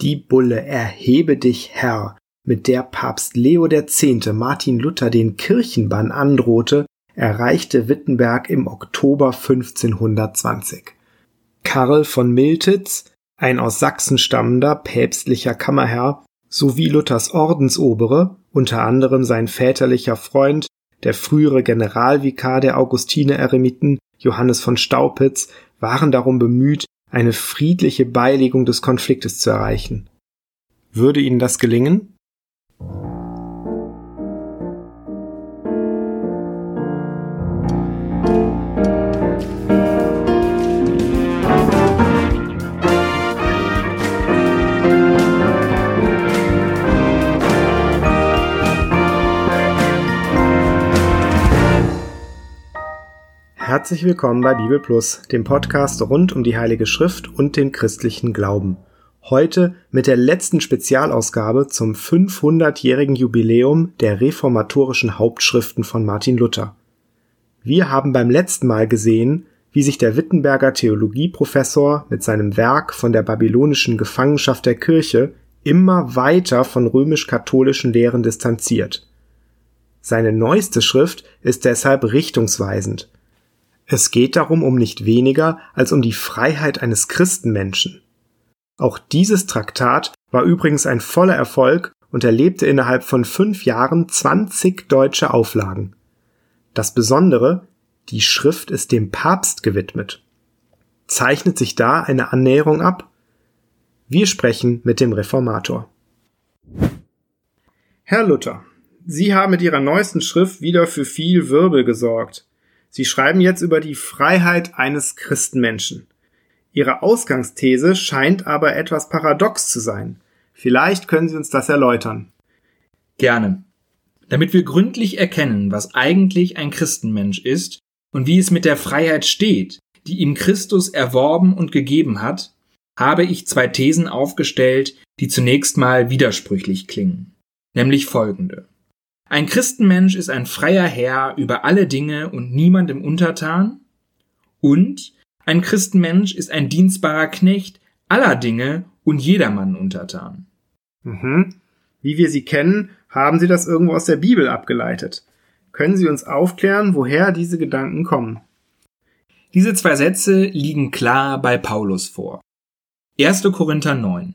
Die Bulle Erhebe dich, Herr, mit der Papst Leo X. Martin Luther den Kirchenbann androhte, erreichte Wittenberg im Oktober 1520. Karl von Miltitz, ein aus Sachsen stammender päpstlicher Kammerherr, sowie Luthers Ordensobere, unter anderem sein väterlicher Freund, der frühere Generalvikar der Augustiner-Eremiten Johannes von Staupitz, waren darum bemüht, eine friedliche Beilegung des Konfliktes zu erreichen. Würde ihnen das gelingen? Herzlich willkommen bei Bibel Plus, dem Podcast rund um die Heilige Schrift und den christlichen Glauben. Heute mit der letzten Spezialausgabe zum 500-jährigen Jubiläum der reformatorischen Hauptschriften von Martin Luther. Wir haben beim letzten Mal gesehen, wie sich der Wittenberger Theologieprofessor mit seinem Werk von der babylonischen Gefangenschaft der Kirche immer weiter von römisch-katholischen Lehren distanziert. Seine neueste Schrift ist deshalb richtungsweisend. Es geht darum um nicht weniger als um die Freiheit eines Christenmenschen. Auch dieses Traktat war übrigens ein voller Erfolg und erlebte innerhalb von fünf Jahren 20 deutsche Auflagen. Das Besondere, die Schrift ist dem Papst gewidmet. Zeichnet sich da eine Annäherung ab? Wir sprechen mit dem Reformator. Herr Luther, Sie haben mit Ihrer neuesten Schrift wieder für viel Wirbel gesorgt. Sie schreiben jetzt über die Freiheit eines Christenmenschen. Ihre Ausgangsthese scheint aber etwas paradox zu sein. Vielleicht können Sie uns das erläutern. Gerne. Damit wir gründlich erkennen, was eigentlich ein Christenmensch ist und wie es mit der Freiheit steht, die ihm Christus erworben und gegeben hat, habe ich zwei Thesen aufgestellt, die zunächst mal widersprüchlich klingen. Nämlich folgende. Ein Christenmensch ist ein freier Herr über alle Dinge und niemandem untertan und ein Christenmensch ist ein dienstbarer Knecht aller Dinge und jedermann untertan. Mhm. Wie wir sie kennen, haben Sie das irgendwo aus der Bibel abgeleitet. Können Sie uns aufklären, woher diese Gedanken kommen? Diese zwei Sätze liegen klar bei Paulus vor. 1. Korinther 9.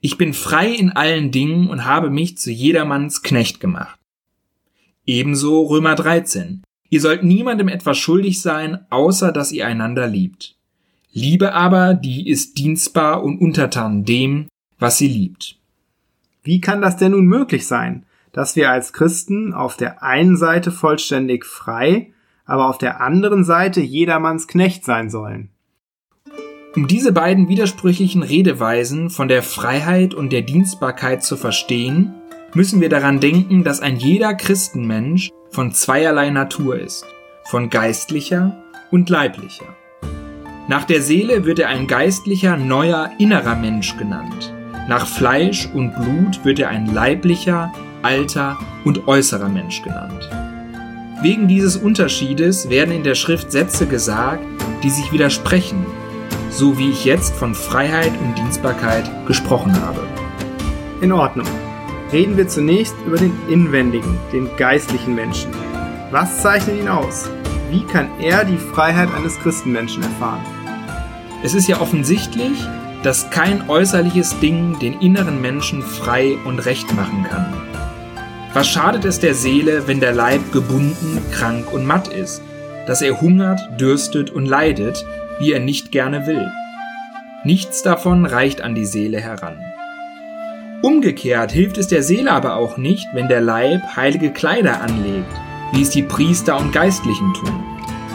Ich bin frei in allen Dingen und habe mich zu jedermanns Knecht gemacht. Ebenso Römer 13. Ihr sollt niemandem etwas schuldig sein, außer dass ihr einander liebt. Liebe aber, die ist dienstbar und untertan dem, was sie liebt. Wie kann das denn nun möglich sein, dass wir als Christen auf der einen Seite vollständig frei, aber auf der anderen Seite jedermanns Knecht sein sollen? Um diese beiden widersprüchlichen Redeweisen von der Freiheit und der Dienstbarkeit zu verstehen, müssen wir daran denken, dass ein jeder Christenmensch von zweierlei Natur ist, von geistlicher und leiblicher. Nach der Seele wird er ein geistlicher, neuer, innerer Mensch genannt. Nach Fleisch und Blut wird er ein leiblicher, alter und äußerer Mensch genannt. Wegen dieses Unterschiedes werden in der Schrift Sätze gesagt, die sich widersprechen, so wie ich jetzt von Freiheit und Dienstbarkeit gesprochen habe. In Ordnung reden wir zunächst über den inwendigen, den geistlichen Menschen. Was zeichnet ihn aus? Wie kann er die Freiheit eines Christenmenschen erfahren? Es ist ja offensichtlich, dass kein äußerliches Ding den inneren Menschen frei und recht machen kann. Was schadet es der Seele, wenn der Leib gebunden, krank und matt ist, dass er hungert, dürstet und leidet, wie er nicht gerne will? Nichts davon reicht an die Seele heran. Umgekehrt hilft es der Seele aber auch nicht, wenn der Leib heilige Kleider anlegt, wie es die Priester und Geistlichen tun.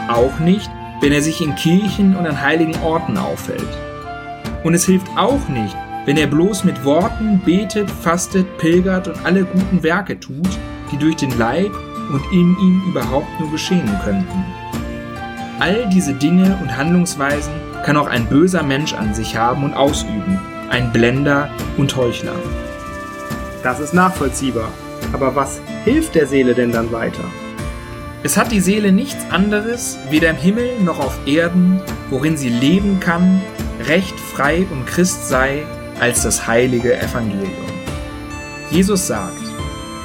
Auch nicht, wenn er sich in Kirchen und an heiligen Orten aufhält. Und es hilft auch nicht, wenn er bloß mit Worten betet, fastet, pilgert und alle guten Werke tut, die durch den Leib und in ihm überhaupt nur geschehen könnten. All diese Dinge und Handlungsweisen kann auch ein böser Mensch an sich haben und ausüben, ein Blender und Heuchler. Das ist nachvollziehbar. Aber was hilft der Seele denn dann weiter? Es hat die Seele nichts anderes, weder im Himmel noch auf Erden, worin sie leben kann, recht frei und Christ sei, als das heilige Evangelium. Jesus sagt,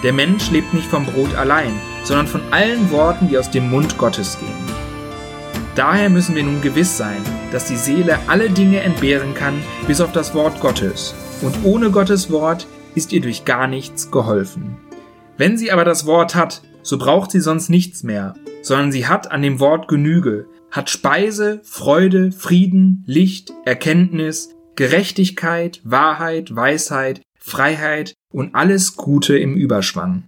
der Mensch lebt nicht vom Brot allein, sondern von allen Worten, die aus dem Mund Gottes gehen. Daher müssen wir nun gewiss sein, dass die Seele alle Dinge entbehren kann, bis auf das Wort Gottes. Und ohne Gottes Wort ist ihr durch gar nichts geholfen. Wenn sie aber das Wort hat, so braucht sie sonst nichts mehr, sondern sie hat an dem Wort Genüge, hat Speise, Freude, Frieden, Licht, Erkenntnis, Gerechtigkeit, Wahrheit, Weisheit, Freiheit und alles Gute im Überschwang.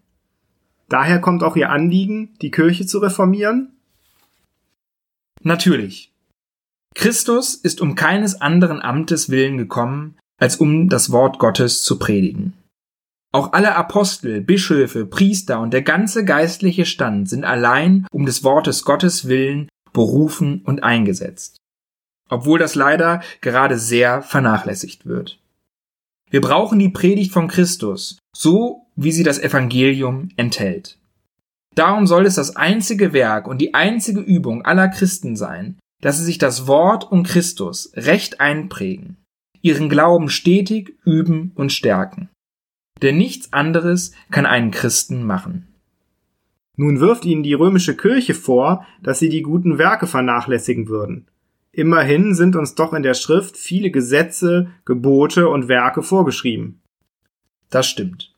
Daher kommt auch ihr Anliegen, die Kirche zu reformieren? Natürlich. Christus ist um keines anderen Amtes willen gekommen, als um das Wort Gottes zu predigen. Auch alle Apostel, Bischöfe, Priester und der ganze geistliche Stand sind allein um des Wortes Gottes willen berufen und eingesetzt. Obwohl das leider gerade sehr vernachlässigt wird. Wir brauchen die Predigt von Christus, so wie sie das Evangelium enthält. Darum soll es das einzige Werk und die einzige Übung aller Christen sein, dass sie sich das Wort und Christus recht einprägen, ihren Glauben stetig üben und stärken denn nichts anderes kann einen Christen machen. Nun wirft ihnen die römische Kirche vor, dass sie die guten Werke vernachlässigen würden. Immerhin sind uns doch in der Schrift viele Gesetze, Gebote und Werke vorgeschrieben. Das stimmt.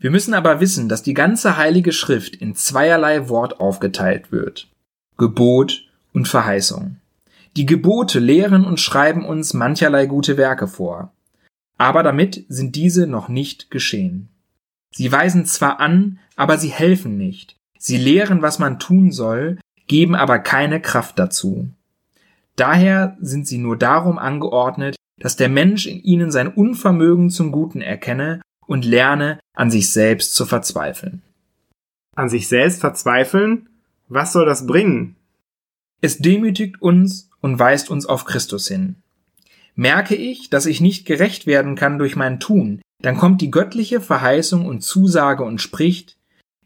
Wir müssen aber wissen, dass die ganze heilige Schrift in zweierlei Wort aufgeteilt wird. Gebot und Verheißung. Die Gebote lehren und schreiben uns mancherlei gute Werke vor. Aber damit sind diese noch nicht geschehen. Sie weisen zwar an, aber sie helfen nicht. Sie lehren, was man tun soll, geben aber keine Kraft dazu. Daher sind sie nur darum angeordnet, dass der Mensch in ihnen sein Unvermögen zum Guten erkenne und lerne, an sich selbst zu verzweifeln. An sich selbst verzweifeln? Was soll das bringen? Es demütigt uns und weist uns auf Christus hin. Merke ich, dass ich nicht gerecht werden kann durch mein Tun, dann kommt die göttliche Verheißung und Zusage und spricht,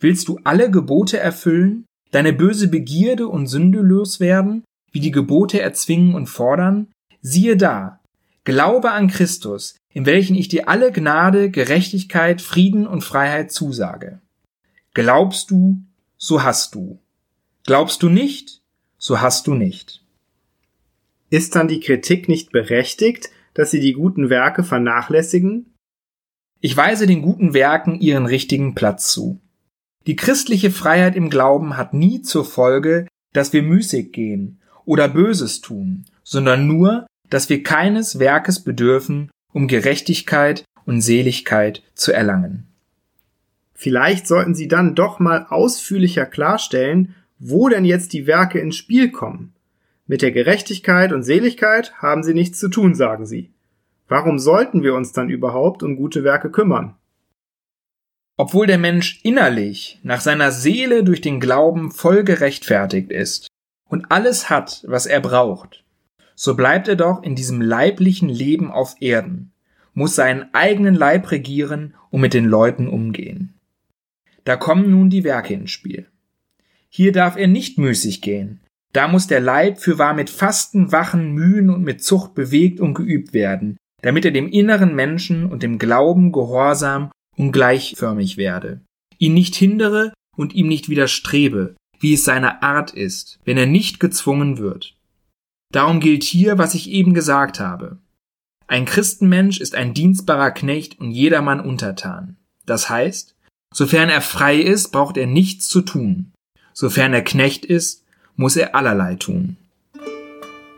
willst du alle Gebote erfüllen, deine böse Begierde und Sünde loswerden, wie die Gebote erzwingen und fordern? Siehe da, glaube an Christus, in welchen ich dir alle Gnade, Gerechtigkeit, Frieden und Freiheit zusage. Glaubst du, so hast du. Glaubst du nicht, so hast du nicht. Ist dann die Kritik nicht berechtigt, dass sie die guten Werke vernachlässigen? Ich weise den guten Werken ihren richtigen Platz zu. Die christliche Freiheit im Glauben hat nie zur Folge, dass wir müßig gehen oder Böses tun, sondern nur, dass wir keines Werkes bedürfen, um Gerechtigkeit und Seligkeit zu erlangen. Vielleicht sollten Sie dann doch mal ausführlicher klarstellen, wo denn jetzt die Werke ins Spiel kommen. Mit der Gerechtigkeit und Seligkeit haben sie nichts zu tun, sagen sie. Warum sollten wir uns dann überhaupt um gute Werke kümmern? Obwohl der Mensch innerlich nach seiner Seele durch den Glauben voll gerechtfertigt ist und alles hat, was er braucht, so bleibt er doch in diesem leiblichen Leben auf Erden, muss seinen eigenen Leib regieren und mit den Leuten umgehen. Da kommen nun die Werke ins Spiel. Hier darf er nicht müßig gehen, da muss der Leib fürwahr mit Fasten, Wachen, Mühen und mit Zucht bewegt und geübt werden, damit er dem inneren Menschen und dem Glauben gehorsam und gleichförmig werde, ihn nicht hindere und ihm nicht widerstrebe, wie es seine Art ist, wenn er nicht gezwungen wird. Darum gilt hier, was ich eben gesagt habe. Ein Christenmensch ist ein dienstbarer Knecht und jedermann untertan. Das heißt, sofern er frei ist, braucht er nichts zu tun. Sofern er Knecht ist, muss er allerlei tun.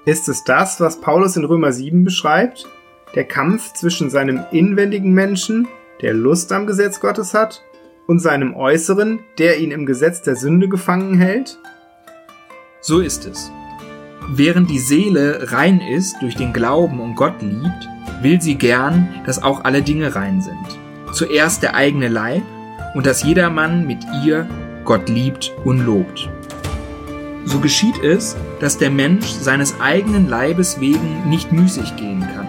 Ist es das, was Paulus in Römer 7 beschreibt? Der Kampf zwischen seinem inwendigen Menschen, der Lust am Gesetz Gottes hat, und seinem Äußeren, der ihn im Gesetz der Sünde gefangen hält? So ist es. Während die Seele rein ist durch den Glauben und Gott liebt, will sie gern, dass auch alle Dinge rein sind. Zuerst der eigene Leib und dass jedermann mit ihr Gott liebt und lobt. So geschieht es, dass der Mensch seines eigenen Leibes wegen nicht müßig gehen kann,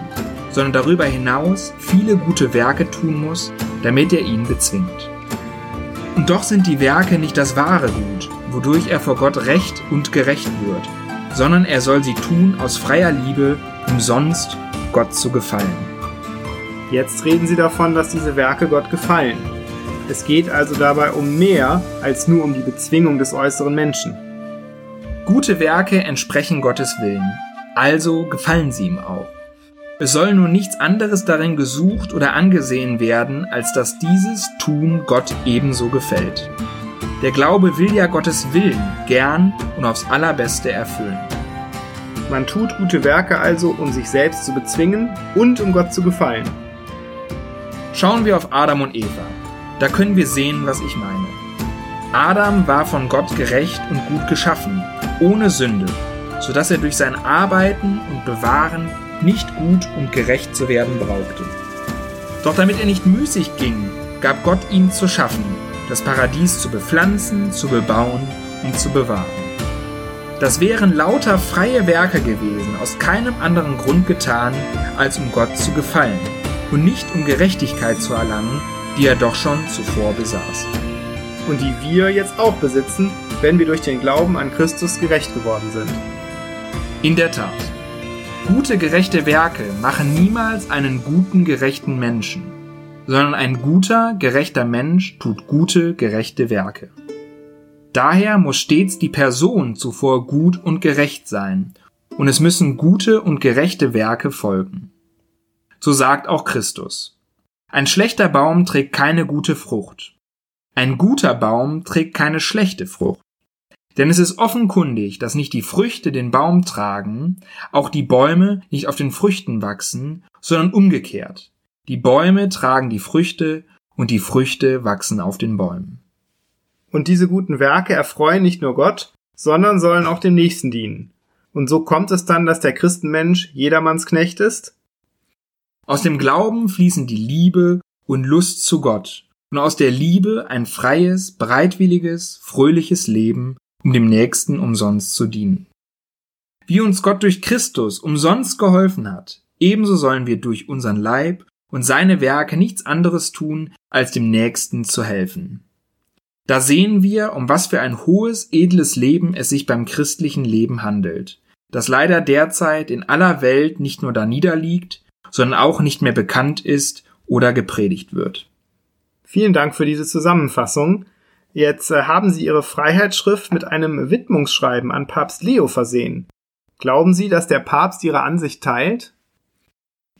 sondern darüber hinaus viele gute Werke tun muss, damit er ihn bezwingt. Und doch sind die Werke nicht das wahre Gut, wodurch er vor Gott recht und gerecht wird, sondern er soll sie tun aus freier Liebe, um sonst Gott zu gefallen. Jetzt reden sie davon, dass diese Werke Gott gefallen. Es geht also dabei um mehr als nur um die Bezwingung des äußeren Menschen. Gute Werke entsprechen Gottes Willen, also gefallen sie ihm auch. Es soll nur nichts anderes darin gesucht oder angesehen werden, als dass dieses Tun Gott ebenso gefällt. Der Glaube will ja Gottes Willen gern und aufs allerbeste erfüllen. Man tut gute Werke also, um sich selbst zu bezwingen und um Gott zu gefallen. Schauen wir auf Adam und Eva. Da können wir sehen, was ich meine. Adam war von Gott gerecht und gut geschaffen, ohne Sünde, sodass er durch sein Arbeiten und Bewahren nicht gut und gerecht zu werden brauchte. Doch damit er nicht müßig ging, gab Gott ihm zu schaffen, das Paradies zu bepflanzen, zu bebauen und zu bewahren. Das wären lauter freie Werke gewesen, aus keinem anderen Grund getan, als um Gott zu gefallen und nicht um Gerechtigkeit zu erlangen, die er doch schon zuvor besaß. Und die wir jetzt auch besitzen, wenn wir durch den Glauben an Christus gerecht geworden sind. In der Tat. Gute, gerechte Werke machen niemals einen guten, gerechten Menschen, sondern ein guter, gerechter Mensch tut gute, gerechte Werke. Daher muss stets die Person zuvor gut und gerecht sein, und es müssen gute und gerechte Werke folgen. So sagt auch Christus. Ein schlechter Baum trägt keine gute Frucht. Ein guter Baum trägt keine schlechte Frucht. Denn es ist offenkundig, dass nicht die Früchte den Baum tragen, auch die Bäume nicht auf den Früchten wachsen, sondern umgekehrt. Die Bäume tragen die Früchte und die Früchte wachsen auf den Bäumen. Und diese guten Werke erfreuen nicht nur Gott, sondern sollen auch dem Nächsten dienen. Und so kommt es dann, dass der Christenmensch jedermanns Knecht ist? Aus dem Glauben fließen die Liebe und Lust zu Gott und aus der Liebe ein freies, bereitwilliges, fröhliches Leben um dem Nächsten umsonst zu dienen. Wie uns Gott durch Christus umsonst geholfen hat, ebenso sollen wir durch unseren Leib und seine Werke nichts anderes tun, als dem Nächsten zu helfen. Da sehen wir, um was für ein hohes, edles Leben es sich beim christlichen Leben handelt, das leider derzeit in aller Welt nicht nur da niederliegt, sondern auch nicht mehr bekannt ist oder gepredigt wird. Vielen Dank für diese Zusammenfassung. Jetzt äh, haben Sie Ihre Freiheitsschrift mit einem Widmungsschreiben an Papst Leo versehen. Glauben Sie, dass der Papst Ihre Ansicht teilt?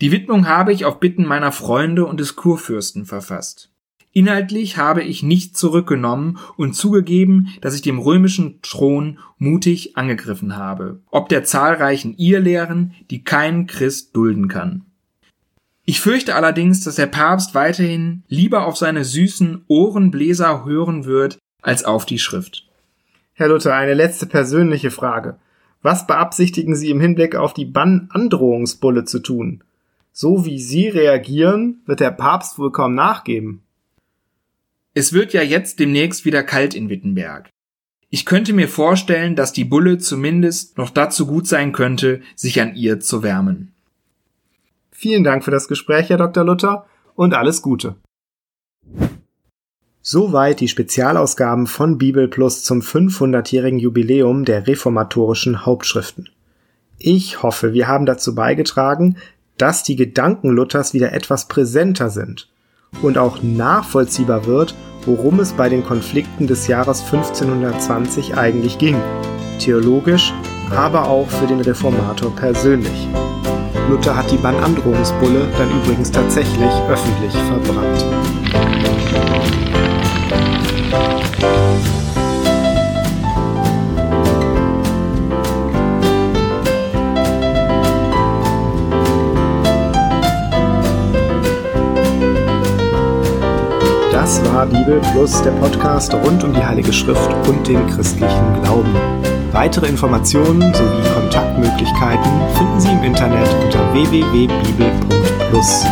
Die Widmung habe ich auf Bitten meiner Freunde und des Kurfürsten verfasst. Inhaltlich habe ich nicht zurückgenommen und zugegeben, dass ich dem römischen Thron mutig angegriffen habe, ob der zahlreichen Irrlehren, die kein Christ dulden kann. Ich fürchte allerdings, dass der Papst weiterhin lieber auf seine süßen Ohrenbläser hören wird, als auf die Schrift. Herr Luther, eine letzte persönliche Frage. Was beabsichtigen Sie im Hinblick auf die Bannandrohungsbulle zu tun? So wie Sie reagieren, wird der Papst wohl kaum nachgeben. Es wird ja jetzt demnächst wieder kalt in Wittenberg. Ich könnte mir vorstellen, dass die Bulle zumindest noch dazu gut sein könnte, sich an ihr zu wärmen. Vielen Dank für das Gespräch, Herr Dr. Luther, und alles Gute. Soweit die Spezialausgaben von Bibel Plus zum 500-jährigen Jubiläum der reformatorischen Hauptschriften. Ich hoffe, wir haben dazu beigetragen, dass die Gedanken Luthers wieder etwas präsenter sind und auch nachvollziehbar wird, worum es bei den Konflikten des Jahres 1520 eigentlich ging. Theologisch, aber auch für den Reformator persönlich. Luther hat die Bannandrohungsbulle dann übrigens tatsächlich öffentlich verbrannt. War Bibel Plus, der Podcast rund um die Heilige Schrift und den christlichen Glauben. Weitere Informationen sowie Kontaktmöglichkeiten finden Sie im Internet unter www.bibel.plus.